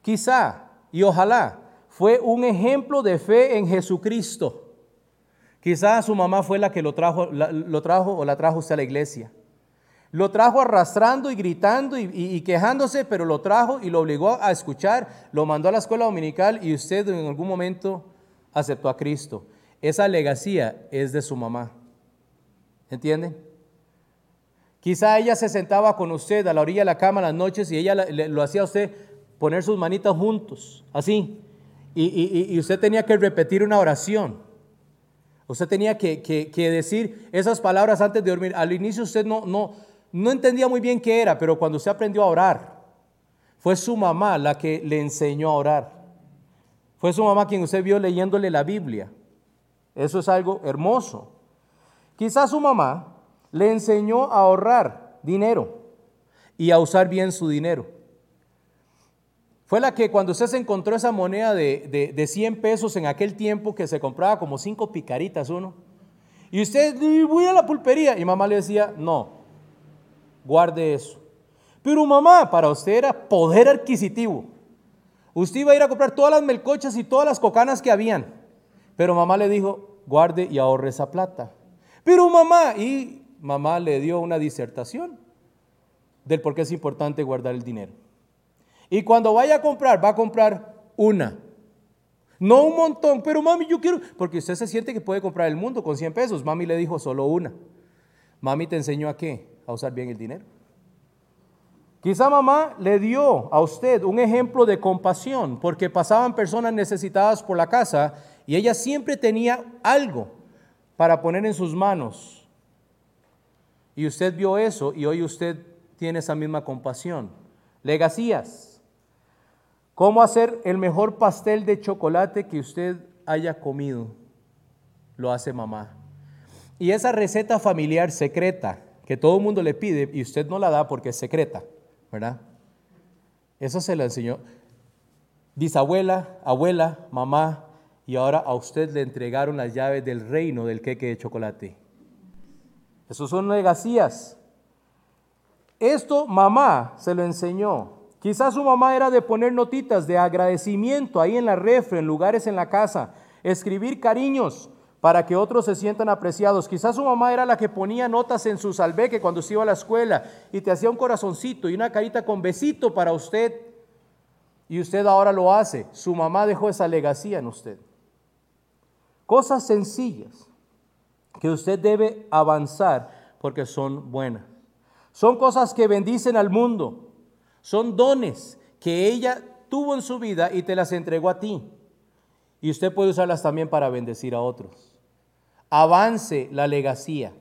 Quizá y ojalá fue un ejemplo de fe en Jesucristo. Quizá su mamá fue la que lo trajo, lo trajo o la trajo usted a la iglesia. Lo trajo arrastrando y gritando y, quejándose, pero lo trajo y lo obligó a escuchar, lo mandó a la escuela dominical y usted en algún momento aceptó a Cristo. Esa legacía es de su mamá. ¿Entienden? Quizá ella se sentaba con usted a la orilla de la cama las noches y ella lo hacía a usted poner sus manitas juntos, así. Y, usted tenía que repetir una oración. Usted tenía que, que, decir esas palabras antes de dormir. Al inicio usted no, no, no entendía muy bien qué era, pero cuando usted aprendió a orar, fue su mamá la que le enseñó a orar. Fue su mamá quien usted vio leyéndole la Biblia. Eso es algo hermoso. Quizás su mamá le enseñó a ahorrar dinero y a usar bien su dinero. Fue la que cuando usted se encontró esa moneda de, de, 100 pesos en aquel tiempo que se compraba como cinco picaritas uno, y usted voy a la pulpería y mamá le decía, no, guarde eso. Pero mamá, para usted era poder adquisitivo. Usted iba a ir a comprar todas las melcochas y todas las cocanas que habían. Pero mamá le dijo, guarde y ahorre esa plata. Pero mamá, y mamá le dio una disertación del por qué es importante guardar el dinero. Y cuando vaya a comprar, va a comprar una. No un montón, pero mami, yo quiero, porque usted se siente que puede comprar el mundo con 100 pesos. Mami le dijo solo una. Mami te enseñó a qué? a usar bien el dinero. Quizá mamá le dio a usted un ejemplo de compasión porque pasaban personas necesitadas por la casa y ella siempre tenía algo para poner en sus manos. Y usted vio eso y hoy usted tiene esa misma compasión. Legacías. ¿Cómo hacer el mejor pastel de chocolate que usted haya comido? Lo hace mamá. Y esa receta familiar secreta que todo el mundo le pide y usted no la da porque es secreta, ¿verdad? Eso se lo enseñó bisabuela, abuela, mamá, y ahora a usted le entregaron las llaves del reino del queque de chocolate. Esos son legacías. Esto mamá se lo enseñó. Quizás su mamá era de poner notitas de agradecimiento ahí en la refre, en lugares en la casa, escribir cariños, para que otros se sientan apreciados. Quizás su mamá era la que ponía notas en su salveque cuando se iba a la escuela y te hacía un corazoncito y una carita con besito para usted. Y usted ahora lo hace. Su mamá dejó esa legacía en usted. Cosas sencillas que usted debe avanzar porque son buenas. Son cosas que bendicen al mundo. Son dones que ella tuvo en su vida y te las entregó a ti. Y usted puede usarlas también para bendecir a otros avance la legacía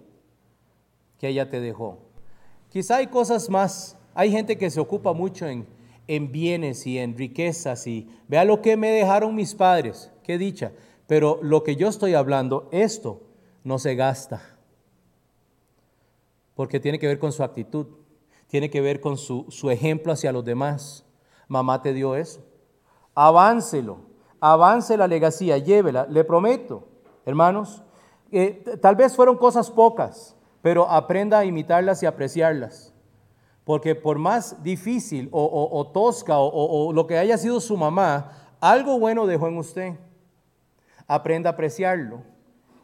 que ella te dejó. Quizá hay cosas más, hay gente que se ocupa mucho en, en bienes y en riquezas y vea lo que me dejaron mis padres, qué dicha, pero lo que yo estoy hablando, esto no se gasta, porque tiene que ver con su actitud, tiene que ver con su, su ejemplo hacia los demás. Mamá te dio eso. Aváncelo, avance la legacía, llévela, le prometo, hermanos, tal vez fueron cosas pocas, pero aprenda a imitarlas y apreciarlas. Porque por más difícil o, tosca o, lo que haya sido su mamá, algo bueno dejó en usted. Aprenda a apreciarlo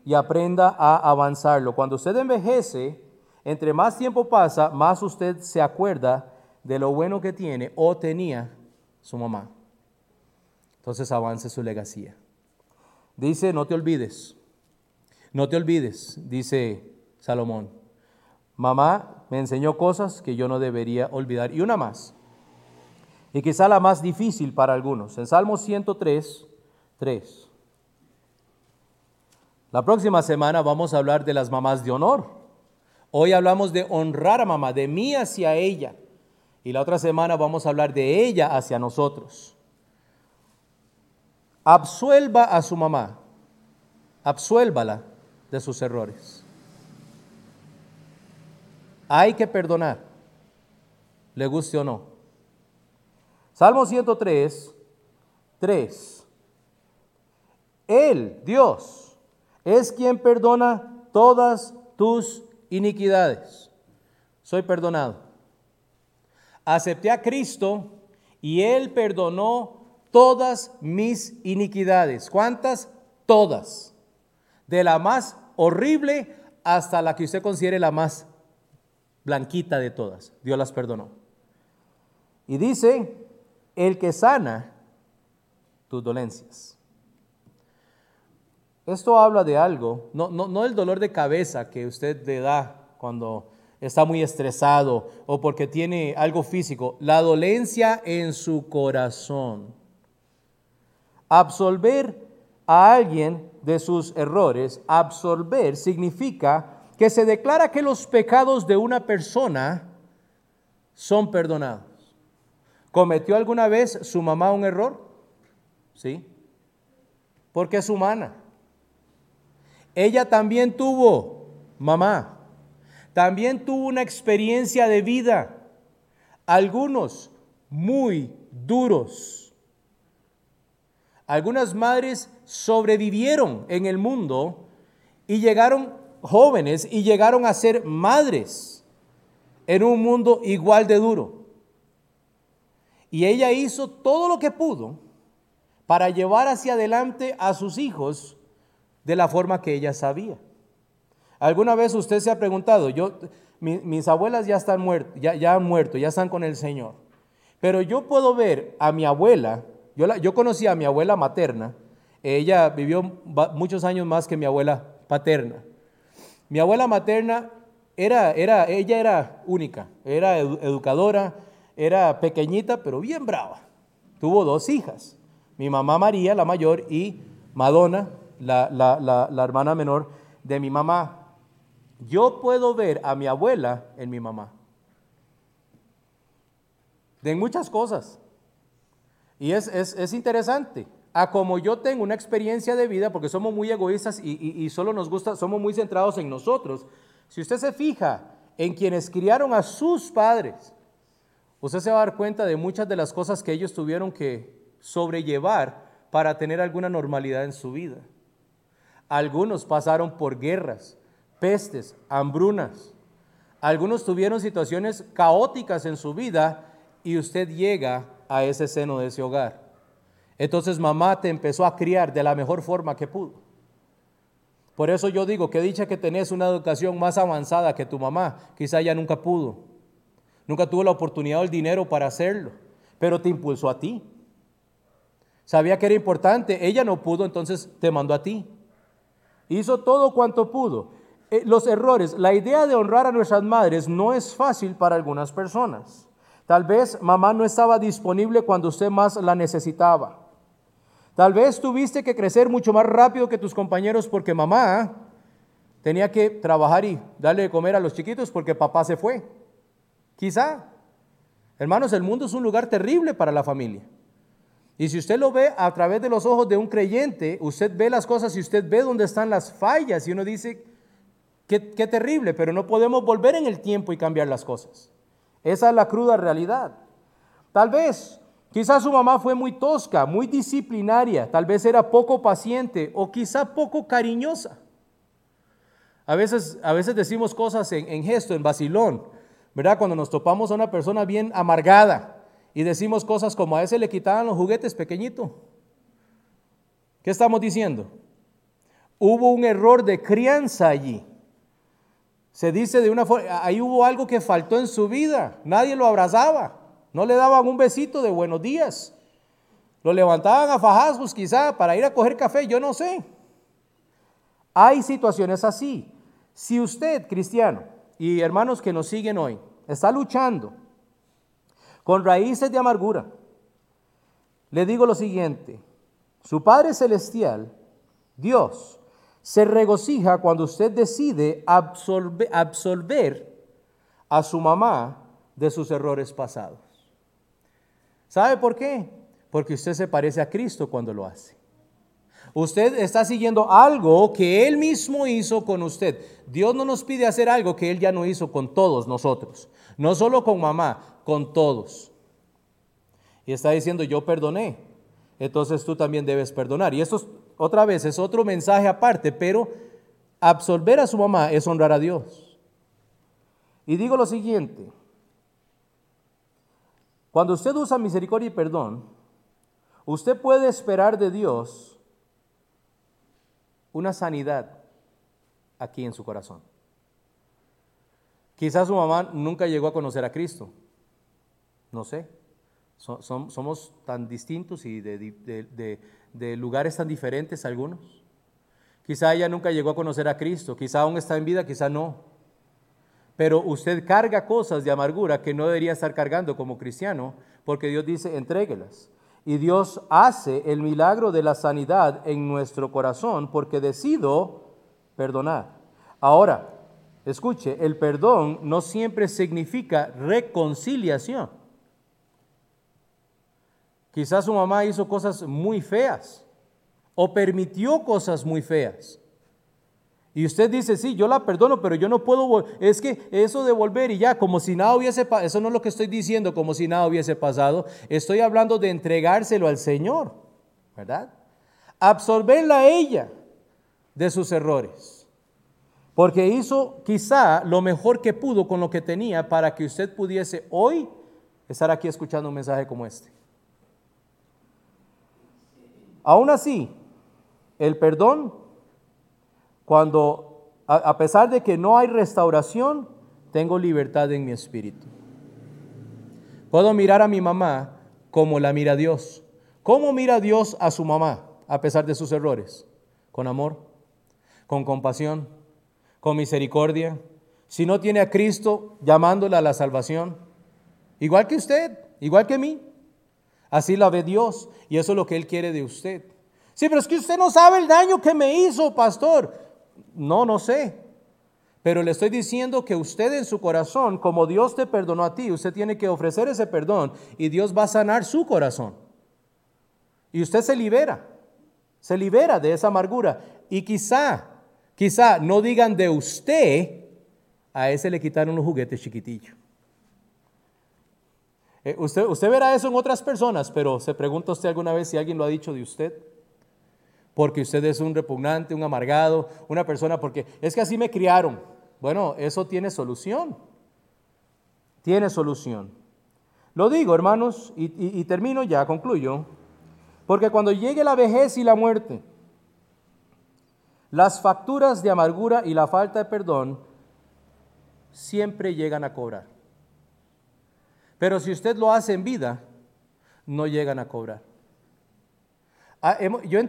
y aprenda a avanzarlo. Cuando usted envejece, entre más tiempo pasa, más usted se acuerda de lo bueno que tiene o tenía su mamá. Entonces avance su legacía. Dice, no te olvides no te olvides, dice Salomón. Mamá me enseñó cosas que yo no debería olvidar. Y una más, y quizá la más difícil para algunos. En Salmo 103, 3. La próxima semana vamos a hablar de las mamás de honor. Hoy hablamos de honrar a mamá, de mí hacia ella. Y la otra semana vamos a hablar de ella hacia nosotros. Absuelva a su mamá, absuélvala de sus errores. Hay que perdonar, le guste o no. Salmo 103, 3. Él, Dios, es quien perdona todas tus iniquidades. Soy perdonado. Acepté a Cristo y Él perdonó todas mis iniquidades. ¿Cuántas? Todas. De la más horrible hasta la que usted considere la más blanquita de todas. Dios las perdonó. Y dice, el que sana tus dolencias. Esto habla de algo, no, no, no el dolor de cabeza que usted le da cuando está muy estresado o porque tiene algo físico, la dolencia en su corazón. Absolver a alguien de sus errores, absolver significa que se declara que los pecados de una persona son perdonados. ¿Cometió alguna vez su mamá un error? Sí, porque es humana. Ella también tuvo, mamá, también tuvo una experiencia de vida, algunos muy duros. Algunas madres sobrevivieron en el mundo y llegaron jóvenes y llegaron a ser madres en un mundo igual de duro. Y ella hizo todo lo que pudo para llevar hacia adelante a sus hijos de la forma que ella sabía. ¿Alguna vez usted se ha preguntado, yo, mis abuelas ya están ya, han muerto, ya están con el Señor, pero yo puedo ver a mi abuela, yo, yo conocí a mi abuela materna, ella vivió muchos años más que mi abuela paterna. Mi abuela materna era, era, ella era única, era educadora, era pequeñita, pero bien brava. Tuvo dos hijas, mi mamá María, la mayor, y Madonna, la, la hermana menor de mi mamá. Yo puedo ver a mi abuela en mi mamá. De muchas cosas. Y es, es, es interesante a como yo tengo una experiencia de vida, porque somos muy egoístas y, solo nos gusta, somos muy centrados en nosotros. Si usted se fija en quienes criaron a sus padres, usted se va a dar cuenta de muchas de las cosas que ellos tuvieron que sobrellevar para tener alguna normalidad en su vida. Algunos pasaron por guerras, pestes, hambrunas. Algunos tuvieron situaciones caóticas en su vida y usted llega a ese seno de ese hogar. Entonces mamá te empezó a criar de la mejor forma que pudo. Por eso yo digo que dicha que tenés una educación más avanzada que tu mamá, quizá ella nunca pudo. Nunca tuvo la oportunidad o el dinero para hacerlo, pero te impulsó a ti. Sabía que era importante, ella no pudo, entonces te mandó a ti. Hizo todo cuanto pudo. Eh, los errores, la idea de honrar a nuestras madres no es fácil para algunas personas. Tal vez mamá no estaba disponible cuando usted más la necesitaba. Tal vez tuviste que crecer mucho más rápido que tus compañeros porque mamá tenía que trabajar y darle de comer a los chiquitos porque papá se fue. Quizá. Hermanos, el mundo es un lugar terrible para la familia. Y si usted lo ve a través de los ojos de un creyente, usted ve las cosas y usted ve dónde están las fallas y uno dice, qué, terrible, pero no podemos volver en el tiempo y cambiar las cosas. Esa es la cruda realidad. Tal vez Quizás su mamá fue muy tosca, muy disciplinaria, tal vez era poco paciente o quizá poco cariñosa. A veces, a veces decimos cosas en, gesto, en vacilón, ¿verdad? Cuando nos topamos a una persona bien amargada y decimos cosas como a ese le quitaban los juguetes pequeñito. ¿Qué estamos diciendo? Hubo un error de crianza allí. Se dice de una forma, ahí hubo algo que faltó en su vida, nadie lo abrazaba. No le daban un besito de buenos días. Lo levantaban a fajazos quizá para ir a coger café, yo no sé. Hay situaciones así. Si usted, cristiano, y hermanos que nos siguen hoy, está luchando con raíces de amargura, le digo lo siguiente, su Padre Celestial, Dios, se regocija cuando usted decide absolver a su mamá de sus errores pasados. ¿Sabe por qué? Porque usted se parece a Cristo cuando lo hace. Usted está siguiendo algo que Él mismo hizo con usted. Dios no nos pide hacer algo que Él ya no hizo con todos nosotros. No solo con mamá, con todos. Y está diciendo, yo perdoné. Entonces tú también debes perdonar. Y esto otra vez es otro mensaje aparte, pero absolver a su mamá es honrar a Dios. Y digo lo siguiente, cuando usted usa misericordia y perdón, usted puede esperar de Dios una sanidad aquí en su corazón. Quizás su mamá nunca llegó a conocer a Cristo, no sé. somos tan distintos y de, de lugares tan diferentes algunos. Quizá ella nunca llegó a conocer a Cristo, quizá aún está en vida, quizá no pero usted carga cosas de amargura que no debería estar cargando como cristiano, porque Dios dice, entréguelas. Y Dios hace el milagro de la sanidad en nuestro corazón porque decido perdonar. Ahora, escuche, el perdón no siempre significa reconciliación. Quizás su mamá hizo cosas muy feas o permitió cosas muy feas. Y usted dice, sí, yo la perdono, pero yo no puedo, es que eso de volver y ya, como si nada hubiese pasado, eso no es lo que estoy diciendo, como si nada hubiese pasado, estoy hablando de entregárselo al Señor, ¿verdad? Absorberla a ella de sus errores, porque hizo quizá lo mejor que pudo con lo que tenía para que usted pudiese hoy estar aquí escuchando un mensaje como este. Aún así, el perdón cuando, a, pesar de que no hay restauración, tengo libertad en mi espíritu. Puedo mirar a mi mamá como la mira Dios. ¿Cómo mira Dios a su mamá a pesar de sus errores? Con amor, con compasión, con misericordia. Si no tiene a Cristo, llamándola a la salvación. Igual que usted, igual que mí. Así la ve Dios y eso es lo que Él quiere de usted. Sí, pero es que usted no sabe el daño que me hizo, pastor. No, no sé. Pero le estoy diciendo que usted en su corazón, como Dios te perdonó a ti, usted tiene que ofrecer ese perdón y Dios va a sanar su corazón. Y usted se libera, se libera de esa amargura. Y quizá, quizá no digan de usted, a ese le quitaron los juguetes chiquitillos. Eh, usted, verá eso en otras personas, pero se pregunta usted alguna vez si alguien lo ha dicho de usted porque usted es un repugnante, un amargado, una persona porque es que así me criaron. Bueno, eso tiene solución. Tiene solución. Lo digo, hermanos, y termino ya, concluyo, porque cuando llegue la vejez y la muerte, las facturas de amargura y la falta de perdón siempre llegan a cobrar. Pero si usted lo hace en vida, no llegan a cobrar. Ah, yo,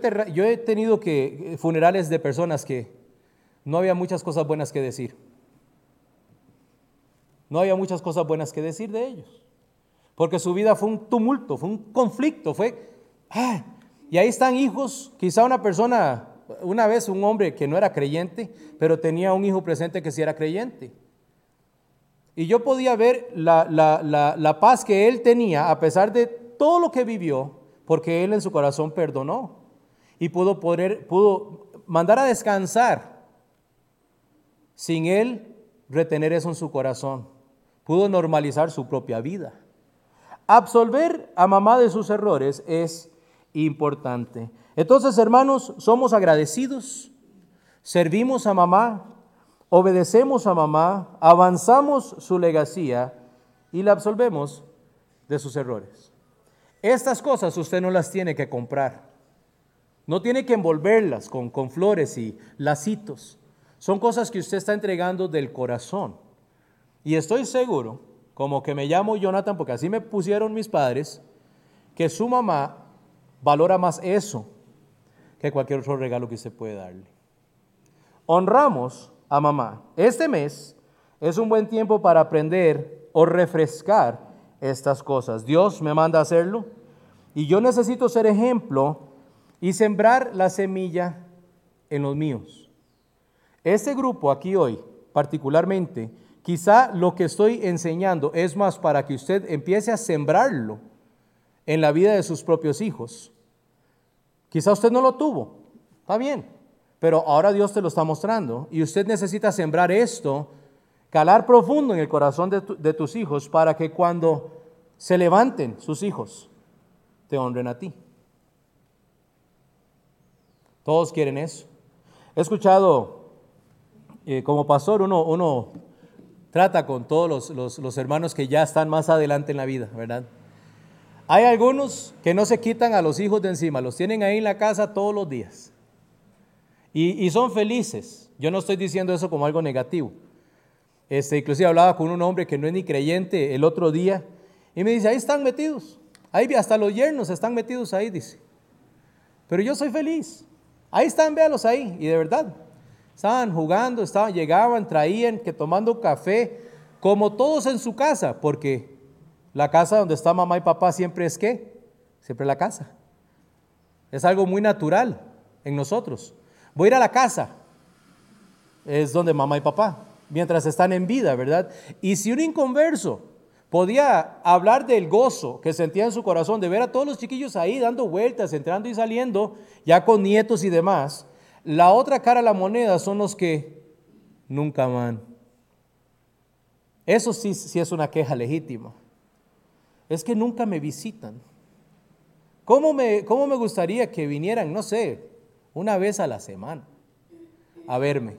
he tenido que, eh, funerales de personas que no había muchas cosas buenas que decir. No había muchas cosas buenas que decir de ellos. Porque su vida fue un tumulto, fue un conflicto, fue... y ahí están hijos, quizá una persona, una vez un hombre que no era creyente, pero tenía un hijo presente que sí era creyente. Y yo podía ver la, la paz que él tenía a pesar de todo lo que vivió, porque él en su corazón perdonó y pudo, poder, pudo mandar a descansar sin él retener eso en su corazón. Pudo normalizar su propia vida. Absolver a mamá de sus errores es importante. Entonces, hermanos, somos agradecidos, servimos a mamá, obedecemos a mamá, avanzamos su legacía y la absolvemos de sus errores. Estas cosas usted no las tiene que comprar. No tiene que envolverlas con, con flores y lacitos. Son cosas que usted está entregando del corazón. Y estoy seguro, como que me llamo Jonathan, porque así me pusieron mis padres, que su mamá valora más eso que cualquier otro regalo que usted puede darle. Honramos a mamá. Este mes es un buen tiempo para aprender o refrescar estas cosas. Dios me manda a hacerlo y yo necesito ser ejemplo y sembrar la semilla en los míos. Este grupo aquí hoy, particularmente, quizá lo que estoy enseñando es más para que usted empiece a sembrarlo en la vida de sus propios hijos. Quizá usted no lo tuvo, está bien, pero ahora Dios te lo está mostrando y usted necesita sembrar esto, calar profundo en el corazón de, tus hijos para que cuando se levanten sus hijos, te honren a ti. Todos quieren eso. He escuchado, eh, como pastor, uno trata con todos los, hermanos que ya están más adelante en la vida, ¿verdad? Hay algunos que no se quitan a los hijos de encima, los tienen ahí en la casa todos los días. Y, son felices. Yo no estoy diciendo eso como algo negativo. Este, inclusive hablaba con un hombre que no es ni creyente el otro día y me dice, ahí están metidos. Ahí hasta los yernos están metidos ahí, dice. Pero yo soy feliz. Ahí están, véalos ahí. Y de verdad, estaban jugando, estaban, llegaban, traían, que tomando café, como todos en su casa, porque la casa donde está mamá y papá siempre es qué? Siempre la casa. Es algo muy natural en nosotros. Voy a ir a la casa. Es donde mamá y papá, mientras están en vida, ¿verdad? Y si un inconverso podía hablar del gozo que sentía en su corazón de ver a todos los chiquillos ahí dando vueltas, entrando y saliendo, ya con nietos y demás. La otra cara de la moneda son los que nunca van. Eso sí, sí es una queja legítima. Es que nunca me visitan. ¿Cómo me, ¿Cómo me gustaría que vinieran, no sé, una vez a la semana a verme?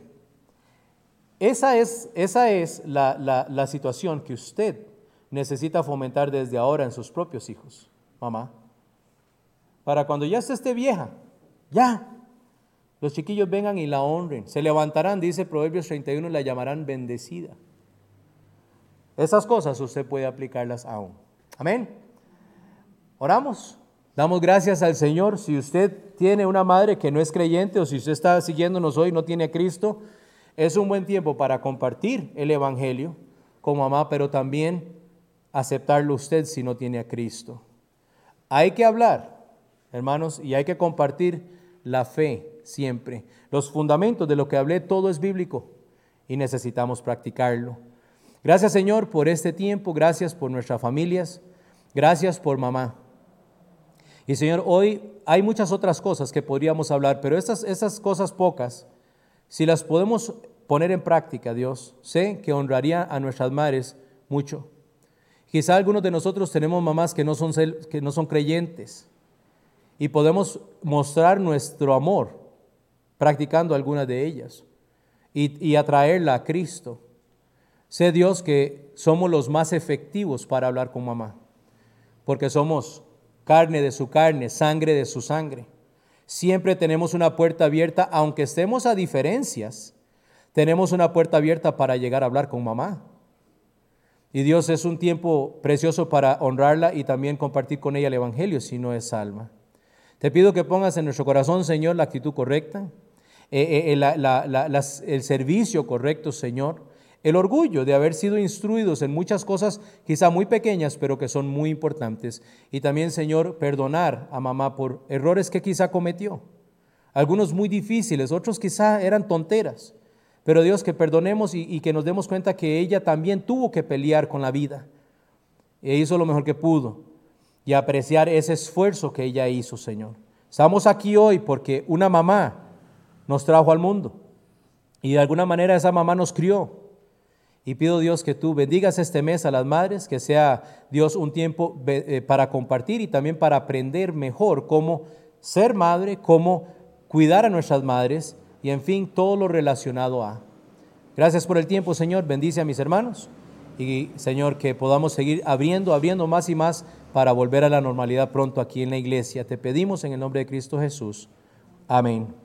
Esa es, esa es la, la, situación que usted necesita fomentar desde ahora en sus propios hijos, mamá. Para cuando ya se esté vieja, ya, los chiquillos vengan y la honren. Se levantarán, dice Proverbios 31, la llamarán bendecida. Esas cosas usted puede aplicarlas aún. Amén. Oramos. Damos gracias al Señor. Si usted tiene una madre que no es creyente o si usted está siguiéndonos hoy no tiene a Cristo, es un buen tiempo para compartir el Evangelio con mamá, pero también aceptarlo usted si no tiene a Cristo. Hay que hablar, hermanos, y hay que compartir la fe siempre. Los fundamentos de lo que hablé, todo es bíblico y necesitamos practicarlo. Gracias Señor por este tiempo, gracias por nuestras familias, gracias por mamá. Y Señor, hoy hay muchas otras cosas que podríamos hablar, pero estas, estas cosas pocas, si las podemos poner en práctica, Dios, sé que honraría a nuestras madres mucho. Quizá algunos de nosotros tenemos mamás que no son, que no son creyentes y podemos mostrar nuestro amor practicando alguna de ellas y atraerla a Cristo. Sé Dios que somos los más efectivos para hablar con mamá, porque somos carne de su carne, sangre de su sangre. Siempre tenemos una puerta abierta, aunque estemos a diferencias, tenemos una puerta abierta para llegar a hablar con mamá. Y Dios es un tiempo precioso para honrarla y también compartir con ella el Evangelio si no es alma. Te pido que pongas en nuestro corazón, Señor, la actitud correcta, eh, eh, el servicio correcto, Señor, el orgullo de haber sido instruidos en muchas cosas quizá muy pequeñas, pero que son muy importantes. Y también, Señor, perdonar a mamá por errores que quizá cometió. Algunos muy difíciles, otros quizá eran tonteras. Pero Dios, que perdonemos y, que nos demos cuenta que ella también tuvo que pelear con la vida. E hizo lo mejor que pudo. Y apreciar ese esfuerzo que ella hizo, Señor. Estamos aquí hoy porque una mamá nos trajo al mundo. Y de alguna manera esa mamá nos crió. Y pido Dios que tú bendigas este mes a las madres, que sea Dios un tiempo eh, para compartir y también para aprender mejor cómo ser madre, cómo cuidar a nuestras madres y en fin, todo lo relacionado a. Gracias por el tiempo, Señor. Bendice a mis hermanos y, Señor, que podamos seguir abriendo, abriendo más y más para volver a la normalidad pronto aquí en la iglesia. Te pedimos en el nombre de Cristo Jesús. Amén.